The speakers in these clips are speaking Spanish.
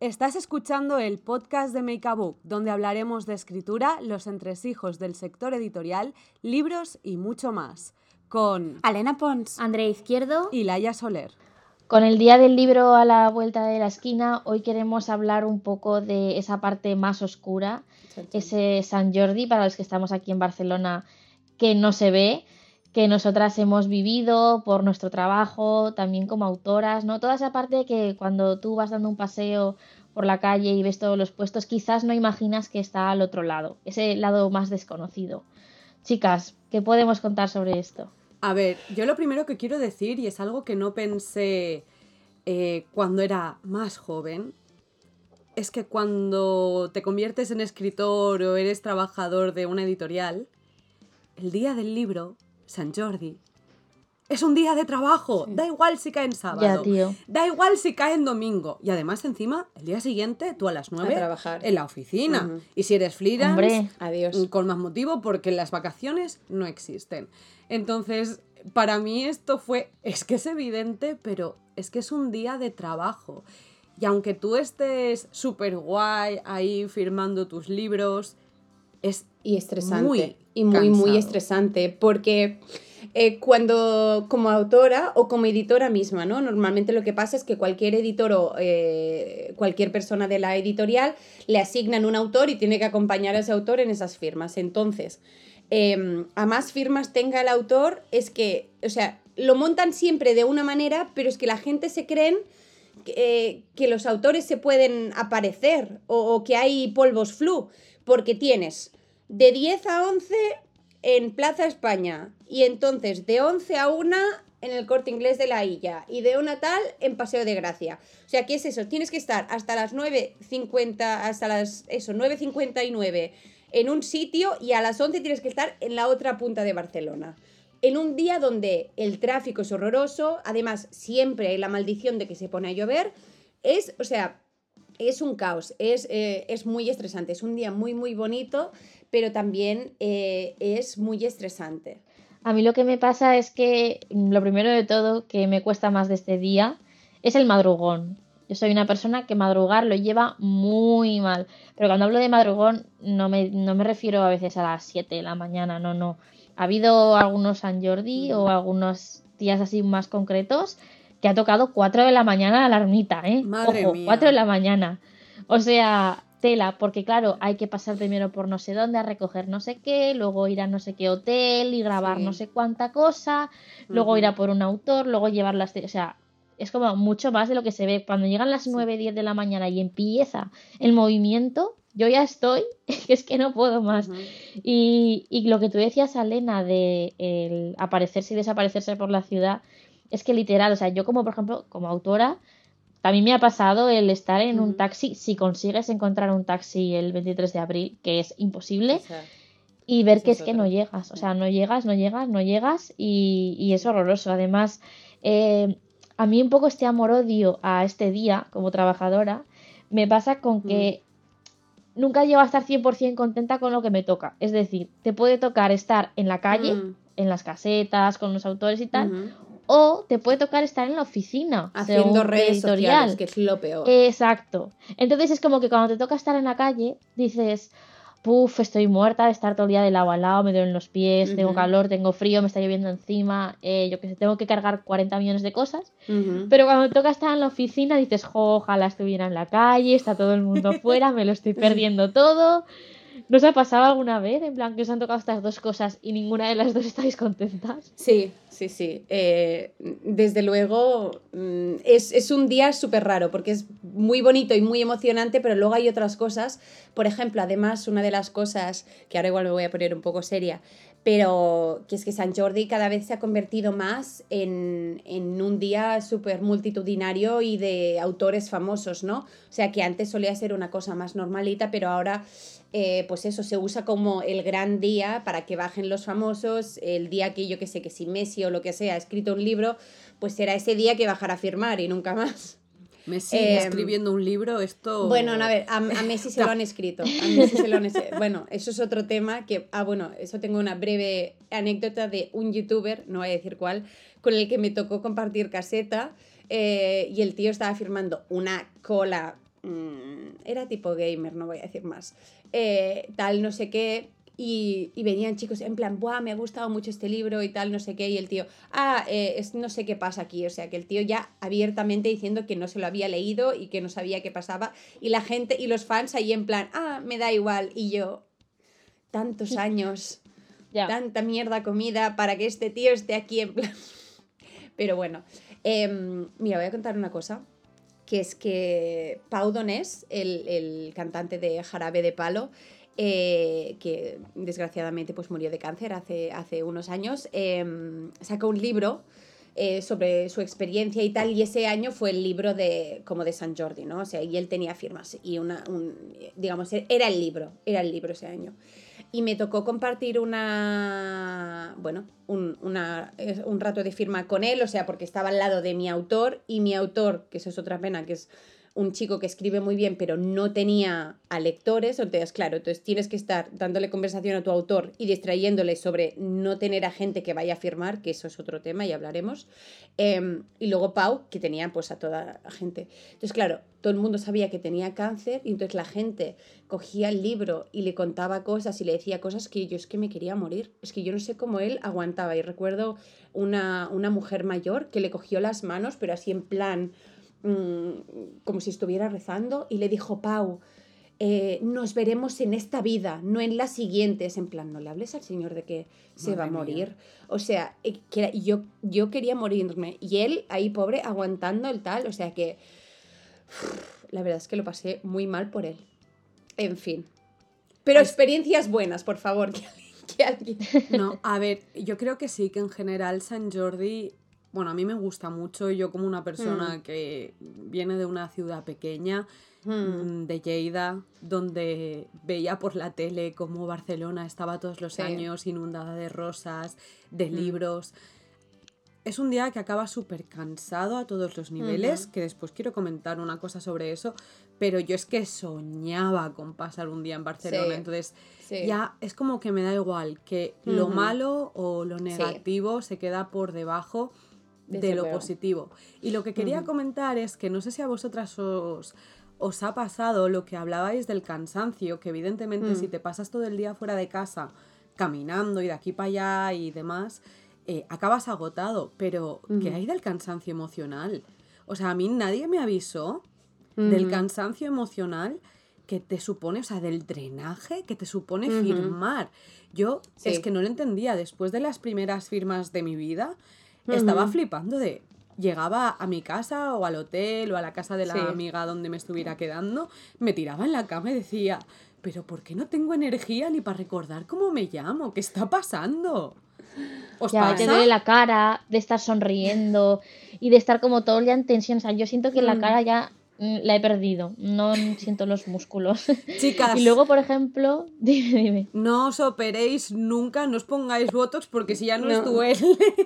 Estás escuchando el podcast de Make a Book, donde hablaremos de escritura, los entresijos del sector editorial, libros y mucho más. Con Alena Pons, Andrea Izquierdo y Laia Soler. Con el Día del Libro a la vuelta de la esquina, hoy queremos hablar un poco de esa parte más oscura, ese San Jordi para los que estamos aquí en Barcelona que no se ve, que nosotras hemos vivido por nuestro trabajo, también como autoras, ¿no? Toda esa parte que cuando tú vas dando un paseo por la calle y ves todos los puestos, quizás no imaginas que está al otro lado, ese lado más desconocido. Chicas, ¿qué podemos contar sobre esto? A ver, yo lo primero que quiero decir, y es algo que no pensé eh, cuando era más joven, es que cuando te conviertes en escritor o eres trabajador de una editorial, el día del libro, San Jordi, es un día de trabajo. Da igual si cae en sábado. Da igual si cae en domingo. Y además, encima, el día siguiente, tú a las nueve trabajar. en la oficina. Y si eres freelance, Adiós. con más motivo, porque las vacaciones no existen. Entonces, para mí esto fue, es que es evidente, pero es que es un día de trabajo. Y aunque tú estés súper guay ahí firmando tus libros, es y estresante. y muy, muy estresante. Porque eh, cuando, como autora o como editora misma, ¿no? Normalmente lo que pasa es que cualquier editor o eh, cualquier persona de la editorial le asignan un autor y tiene que acompañar a ese autor en esas firmas. Entonces, Em, a más firmas tenga el autor, es que, o sea, lo montan siempre de una manera, pero es que la gente se creen que, eh, los autores se pueden aparecer o, que hay polvos flu, porque tienes de 10 a 11 en Plaza España y entonces de 11 a 1 en el corte inglés de la Illa y de una tal en Paseo de Gracia. O sea, ¿qué es eso? Tienes que estar hasta las 9.50, hasta las, eso, 9.59 en un sitio y a las 11 tienes que estar en la otra punta de Barcelona. En un día donde el tráfico es horroroso, además siempre hay la maldición de que se pone a llover, es, o sea, es un caos, es, eh, es muy estresante, es un día muy, muy bonito, pero también eh, es muy estresante. A mí lo que me pasa es que lo primero de todo que me cuesta más de este día es el madrugón. Yo soy una persona que madrugar lo lleva muy mal. Pero cuando hablo de madrugón no me, no me refiero a veces a las 7 de la mañana, no, no. Ha habido algunos San Jordi o algunos días así más concretos que ha tocado 4 de la mañana la alarmita, ¿eh? Madre Ojo, mía. 4 de la mañana. O sea, tela, porque claro, hay que pasar primero por no sé dónde a recoger no sé qué, luego ir a no sé qué hotel y grabar no sé cuánta cosa, luego ir a por un autor, luego llevarlas, o sea, es como mucho más de lo que se ve. Cuando llegan las 9, 10 de la mañana y empieza el movimiento, yo ya estoy, es que no puedo más. y, y, lo que tú decías, Alena, de el aparecerse y desaparecerse por la ciudad, es que literal, o sea, yo como por ejemplo, como autora, también me ha pasado el estar en un taxi, si consigues encontrar un taxi el 23 de abril, que es imposible, y ver que es, que no llegas, o sea, no llegas, no llegas, no llegas, y, y es horroroso. Además, eh, a mí un poco este amor-odio a este día como trabajadora me pasa con que mm. nunca llego a estar 100% contenta con lo que me toca. Es decir, te puede tocar estar en la calle, mm. en las casetas, con los autores y tal, o te puede tocar estar en la oficina. Haciendo redes sociales, que es lo peor. Exacto. Entonces es como que cuando te toca estar en la calle, dices, puf, estoy muerta de estar todo el día de lado a lado, me duelen los pies, tengo calor, tengo frío, me está lloviendo encima, eh, yo que sé, tengo que cargar 40 millones de cosas. Pero cuando toca estar en la oficina dices, ojalá estuviera en la calle, está todo el mundo fuera, me lo estoy perdiendo todo. ¿No os ha pasado alguna vez, en plan, que os han tocado estas dos cosas y ninguna de las dos estáis contentas? Sí, sí, sí. Eh, desde luego, mm, es, es, un día súper raro porque es muy bonito y muy emocionante, pero luego hay otras cosas. Por ejemplo, además, una de las cosas, que ahora igual me voy a poner un poco seria, pero que es que San Jordi cada vez se ha convertido más en, en un día súper multitudinario y de autores famosos, ¿no? O sea, que antes solía ser una cosa más normalita, pero ahora eh, pues eso se usa como el gran día para que bajen los famosos, el día que yo que sé, que si Messi o lo que sea ha escrito un libro, pues será ese día que bajará a firmar y nunca más. Messi em, escribiendo un libro, esto... Bueno, a ver, a, Messi se lo han escrito. A Messi se lo han Bueno, eso es otro tema que... Ah, bueno, eso tengo una breve anécdota de un youtuber, no voy a decir cuál, con el que me tocó compartir caseta eh, y el tío estaba firmando una cola mm, era tipo gamer, no voy a decir más, eh, tal, no sé qué, y, venían chicos en plan, Buah, me ha gustado mucho este libro y tal, no sé qué, y el tío, ah, eh, es, no sé qué pasa aquí, o sea, que el tío ya abiertamente diciendo que no se lo había leído y que no sabía qué pasaba, y la gente y los fans ahí en plan, ah, me da igual, y yo, tantos años, tanta mierda comida para que este tío esté aquí en plan... Pero bueno, em, mira, voy a contar una cosa, que es que Pau Donés, el, el cantante de Jarabe de Palo, eh, que desgraciadamente pues murió de cáncer hace, hace unos años, em, sacó un libro eh, sobre su experiencia y tal, y ese año fue el libro de, como de San Jordi, ¿no? O sea, y él tenía firmas, y una, un, digamos, era el libro, era el libro ese año. Y me tocó compartir una, bueno, un, un rato de firma con él, o sea, porque estaba al lado de mi autor, y mi autor, que eso es otra pena, que es un chico que escribe muy bien pero no tenía a lectores, entonces claro, entonces tienes que estar dándole conversación a tu autor y distrayéndole sobre no tener a gente que vaya a firmar, que eso es otro tema y hablaremos. Em, y luego Pau, que tenía pues a toda gente. Entonces claro, todo el mundo sabía que tenía cáncer y entonces la gente cogía el libro y le contaba cosas y le decía cosas que yo es que me quería morir. Es que yo no sé cómo él aguantaba. Y recuerdo una, una mujer mayor que le cogió las manos, pero así en plan Mm, como si estuviera rezando, y le dijo, Pau, eh, nos veremos en esta vida, no en la siguiente. Es en plan, no le hables al Señor de que se va a morir. O sea, eh, que yo, yo quería morirme y él ahí pobre aguantando el tal. O sea que la verdad es que lo pasé muy mal por él. En fin. Pero experiencias buenas, por favor. Que, alguien... No, a ver, yo creo que sí, que en general San Jordi bueno, a mí me gusta mucho, yo como una persona mm. que viene de una ciudad pequeña, mm. Mm, de Lleida, donde veía por la tele cómo Barcelona estaba todos los años inundada de rosas, de libros. Es un día que acaba súper cansado a todos los niveles, que después quiero comentar una cosa sobre eso, pero yo es que soñaba con pasar un día en Barcelona, entonces ya es como que me da igual que lo malo o lo negativo se queda por debajo de lo positivo. Y lo que quería comentar es que no sé si a vosotras os, os ha pasado lo que hablabais del cansancio, que evidentemente si mm. te pasas todo el día fuera de casa caminando y de aquí para allá y demás, eh, acabas agotado, pero ¿qué hay del cansancio emocional? O sea, a mí nadie me avisó del cansancio emocional que te supone, o sea, del drenaje que te supone firmar. Yo es que no lo entendía. Después de las primeras firmas de mi vida, estaba flipando de llegaba a mi casa o al hotel o a la casa de la amiga donde me estuviera quedando, me tiraba en la cama y decía, pero ¿por qué no tengo energía ni para recordar cómo me llamo? ¿Qué está pasando? ¿Os ya, te duele la cara de estar sonriendo y de estar como todo el día en tensión. O sea, yo siento que la mm. cara ya Mm, la he perdido, no siento los músculos. Chicas. Y luego, por ejemplo, dime, dime. No os operéis nunca, no os pongáis botox porque si ya no, es duele.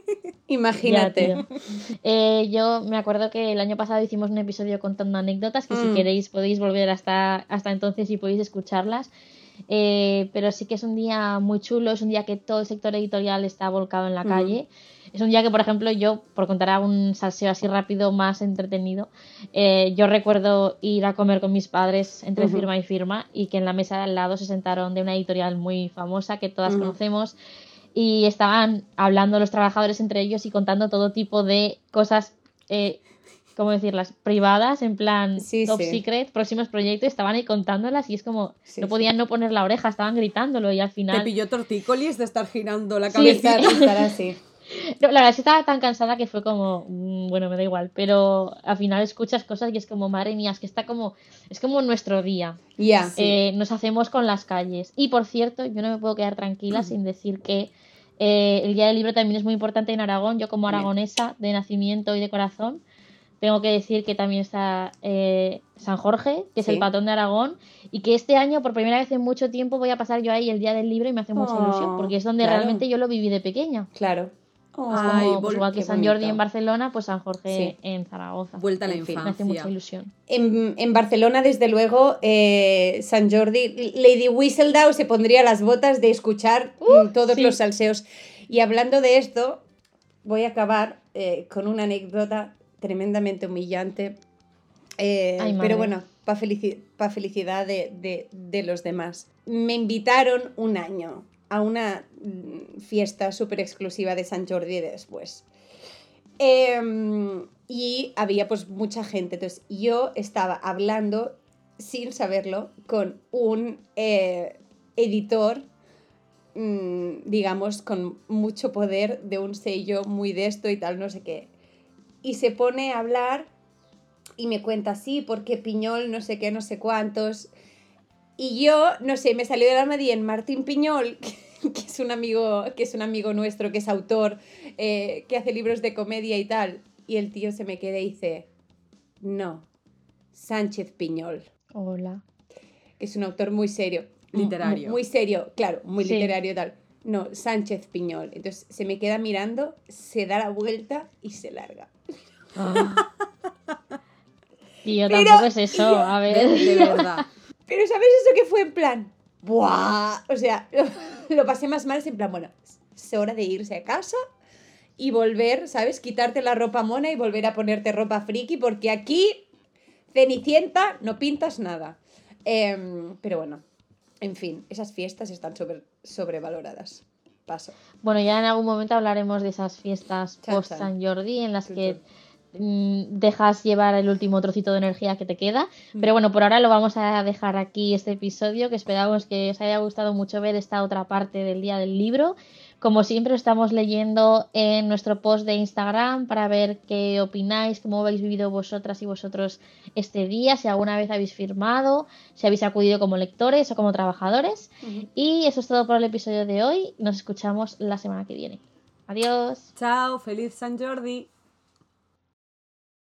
Imagínate. Eh, yo me acuerdo que el año pasado hicimos un episodio contando anécdotas que si mm. queréis podéis volver hasta, hasta entonces y podéis escucharlas. Eh, pero sí que es un día muy chulo, es un día que todo el sector editorial está volcado en la calle. Es un día que, por ejemplo, yo, por contar un salseo así rápido, más entretenido, eh, yo recuerdo ir a comer con mis padres entre firma y firma y que en la mesa de al lado se sentaron de una editorial muy famosa que todas conocemos y estaban hablando los trabajadores entre ellos y contando todo tipo de cosas eh, ¿cómo decirlas? Privadas, en plan top secret, próximos proyectos, estaban ahí contándolas y es como, no podían no poner la oreja, estaban gritándolo y al final... Te pilló tortícolis de estar girando la cabeza. estar así. la verdad es que estaba tan cansada que fue como, mm, bueno, me da igual, pero al final escuchas cosas y es como, madre mía, es que está como, es como nuestro día. Ya. Eh, nos hacemos con las calles. Y por cierto, yo no me puedo quedar tranquila sin decir que eh, el Día del Libro también es muy importante en Aragón. Yo como aragonesa de nacimiento y de corazón, tengo que decir que también está eh, San Jorge, que es el patrón de Aragón, y que este año, por primera vez en mucho tiempo, voy a pasar yo ahí el Día del Libro y me hace mucha ilusión, oh, porque es donde realmente yo lo viví de pequeña. Claro. pues igual que San Jordi en Barcelona, pues San Jorge en Zaragoza. Vuelta a la infancia. Me hace mucha ilusión. En, Barcelona, desde luego, eh, San Jordi, Lady Whistledown se pondría las botas de escuchar uh, todos los salseos. Y hablando de esto, voy a acabar eh, con una anécdota tremendamente humillante. Eh, pero bueno, para felicidad de, los demás. Me invitaron un año a una mm, fiesta súper exclusiva de San Jordi después. Em, y había pues mucha gente. Entonces yo estaba hablando sin saberlo con un eh, editor, mm, digamos, con mucho poder de un sello muy de esto y tal, no sé qué. Y se pone a hablar y me cuenta así, porque Piñol, no sé qué, no sé cuántos. Y yo, no sé, me salió de la alma en Martín Piñol, que es un amigo, que es un amigo nuestro, que es autor, eh, que hace libros de comedia y tal. Y el tío se me queda y dice, no, Sánchez Piñol. Hola. Que es un autor muy serio. Literario. Muy, serio, claro, muy literario y tal. No, Sánchez Piñol. Entonces se me queda mirando, se da la vuelta y se larga. Ah. Y yo tampoco es eso, a ver. De, verdad. Pero ¿sabes eso que fue en plan? ¡Buah! O sea, lo, pasé más mal, es en plan, bueno, es hora de irse a casa y volver, ¿sabes? Quitarte la ropa mona y volver a ponerte ropa friki, porque aquí, Cenicienta, no pintas nada. Em, pero bueno, en fin, esas fiestas están sobre, sobrevaloradas. Paso. Bueno, ya en algún momento hablaremos de esas fiestas post San Jordi en las que dejas llevar el último trocito de energía que te queda. Mm. Pero bueno, por ahora lo vamos a dejar aquí este episodio, que esperamos que os haya gustado mucho ver esta otra parte del día del libro. Como siempre, estamos leyendo en nuestro post de Instagram para ver qué opináis, cómo habéis vivido vosotras y vosotros este día, si alguna vez habéis firmado, si habéis acudido como lectores o como trabajadores. Y eso es todo por el episodio de hoy. Nos escuchamos la semana que viene. Adiós. Chao, feliz San Jordi.